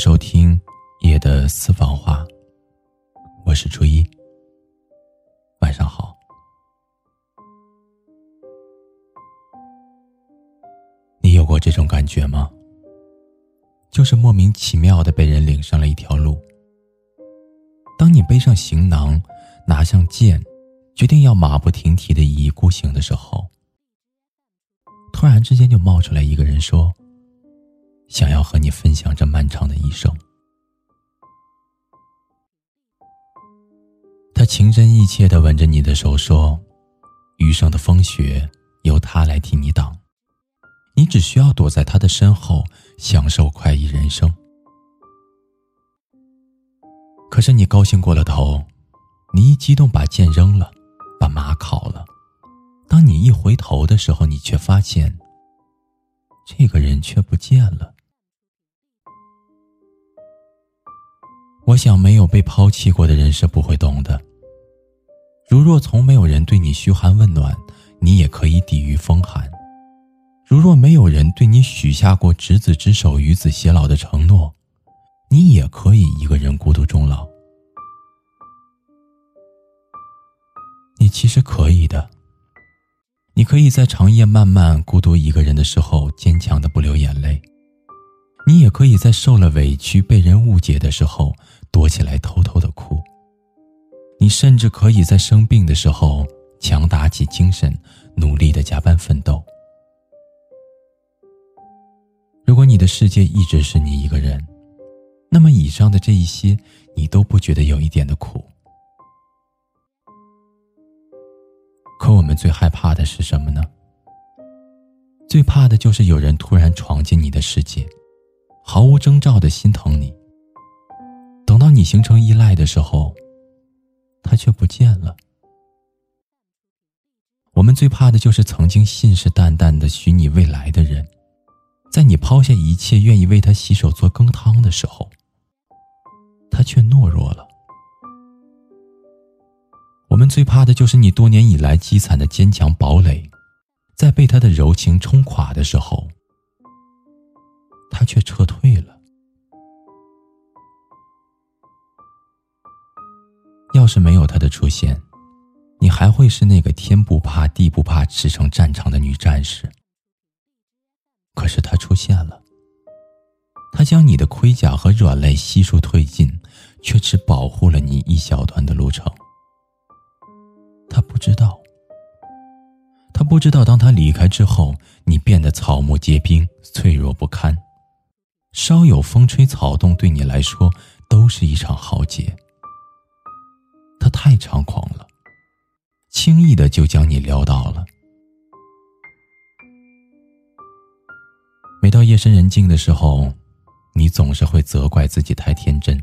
收听夜的私房话，我是初一。晚上好。你有过这种感觉吗？就是莫名其妙的被人领上了一条路。当你背上行囊，拿上剑，决定要马不停蹄的一意孤行的时候，突然之间就冒出来一个人说。想要和你分享情真意切的吻着你的手说：“余生的风雪由他来替你挡，你只需要躲在他的身后，享受快意人生。”可是你高兴过了头，你一激动把剑扔了，把马烤了。当你一回头的时候，你却发现，这个人却不见了。我想，没有被抛弃过的人是不会懂的。如若从没有人对你嘘寒问暖，你也可以抵御风寒；如若没有人对你许下过执子之手，与子偕老的承诺，你也可以一个人孤独终老。你其实可以的。你可以在长夜漫漫、孤独一个人的时候，坚强的不流眼泪。你也可以在受了委屈、被人误解的时候，躲起来偷偷的哭。你甚至可以在生病的时候，强打起精神，努力的加班奋斗。如果你的世界一直是你一个人，那么以上的这一些，你都不觉得有一点的苦。可我们最害怕的是什么呢？最怕的就是有人突然闯进你的世界。毫无征兆的心疼你，等到你形成依赖的时候，他却不见了。我们最怕的就是曾经信誓旦旦的许你未来的人，在你抛下一切愿意为他洗手做羹汤的时候，他却懦弱了。我们最怕的就是你多年以来积攒的坚强堡垒，在被他的柔情冲垮的时候。他却撤退了。是没有他的出现，你还会是那个天不怕地不怕驰骋战场的女战士。可是他出现了，他将你的盔甲和软肋悉数褪尽，却只保护了你一小段的路程。他不知道，他不知道，当他离开之后，你变得草木皆兵，脆弱不堪。稍有风吹草动，对你来说都是一场浩劫。太猖狂了，轻易的就将你撩到了。每到夜深人静的时候，你总是会责怪自己太天真，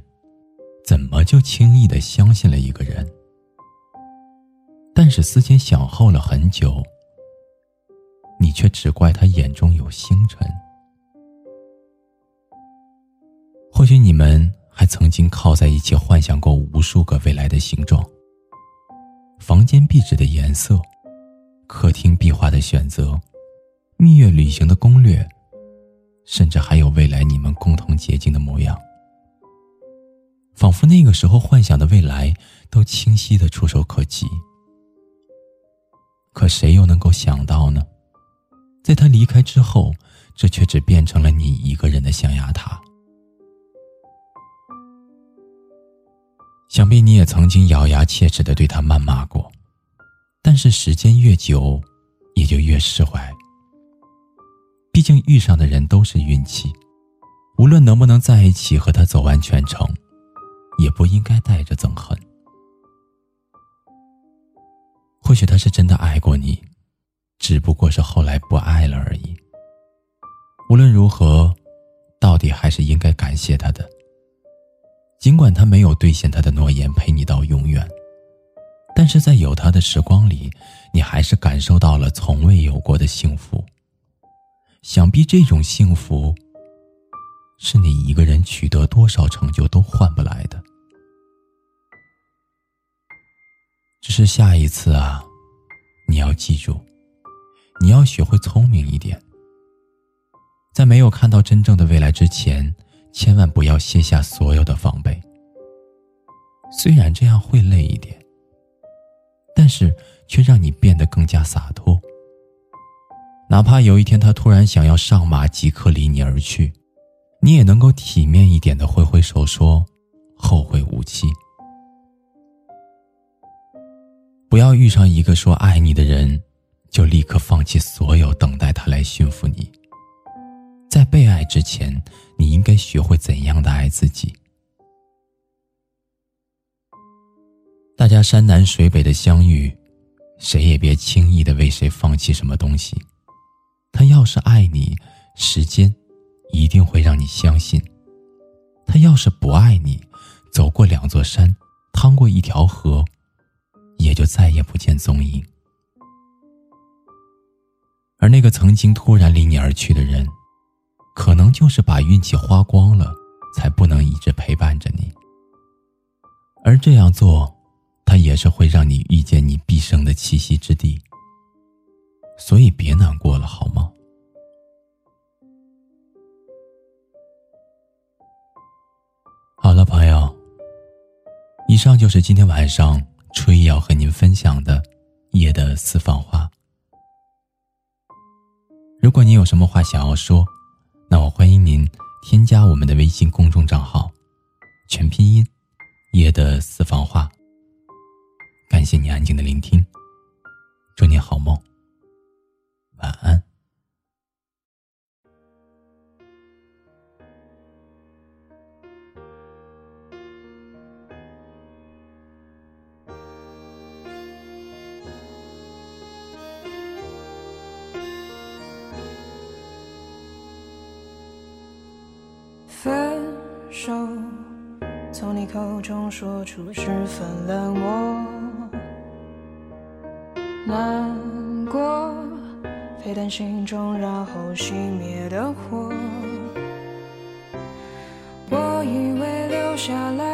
怎么就轻易的相信了一个人？但是思前想后了很久，你却只怪他眼中有星辰。或许你们曾经靠在一起幻想过无数个未来的形状，房间壁纸的颜色，客厅壁画的选择，蜜月旅行的攻略，甚至还有未来你们共同结晶的模样。仿佛那个时候幻想的未来都清晰的触手可及。可谁又能够想到呢？在他离开之后，这却只变成了你一个人的象牙塔。想必你也曾经咬牙切齿的对他谩骂过，但是时间越久，也就越释怀。毕竟遇上的人都是运气，无论能不能在一起和他走完全程，也不应该带着憎恨。或许他是真的爱过你，只不过是后来不爱了而已。无论如何，到底还是应该感谢他的。尽管他没有兑现他的诺言，陪你到永远，但是在有他的时光里，你还是感受到了从未有过的幸福。想必这种幸福，是你一个人取得多少成就都换不来的。只是下一次啊，你要记住，你要学会聪明一点，在没有看到真正的未来之前。千万不要卸下所有的防备。虽然这样会累一点，但是却让你变得更加洒脱。哪怕有一天他突然想要上马，即刻离你而去，你也能够体面一点的挥挥手说：“后会无期。”不要遇上一个说爱你的人，就立刻放弃所有，等待他来驯服你。在被爱之前，你应该学会怎样的爱自己。大家山南水北的相遇，谁也别轻易的为谁放弃什么东西。他要是爱你，时间一定会让你相信；他要是不爱你，走过两座山，趟过一条河。也就再也不见踪影。而那个曾经突然离你而去的人，可能就是把运气花光了，才不能一直陪伴着你。而这样做，他也是会让你遇见你毕生的栖息之地。所以别难过了，好吗？好了，朋友，以上就是今天晚上。初一要和您分享的夜的私房话。如果你有什么话想要说，那我欢迎您添加我们的微信公众账号，全拼音夜的私房话。感谢你安静的聆听，祝你好梦，晚安。手，从你口中说出十分冷漠，难过，沸腾心中然后熄灭的火。我以为留下来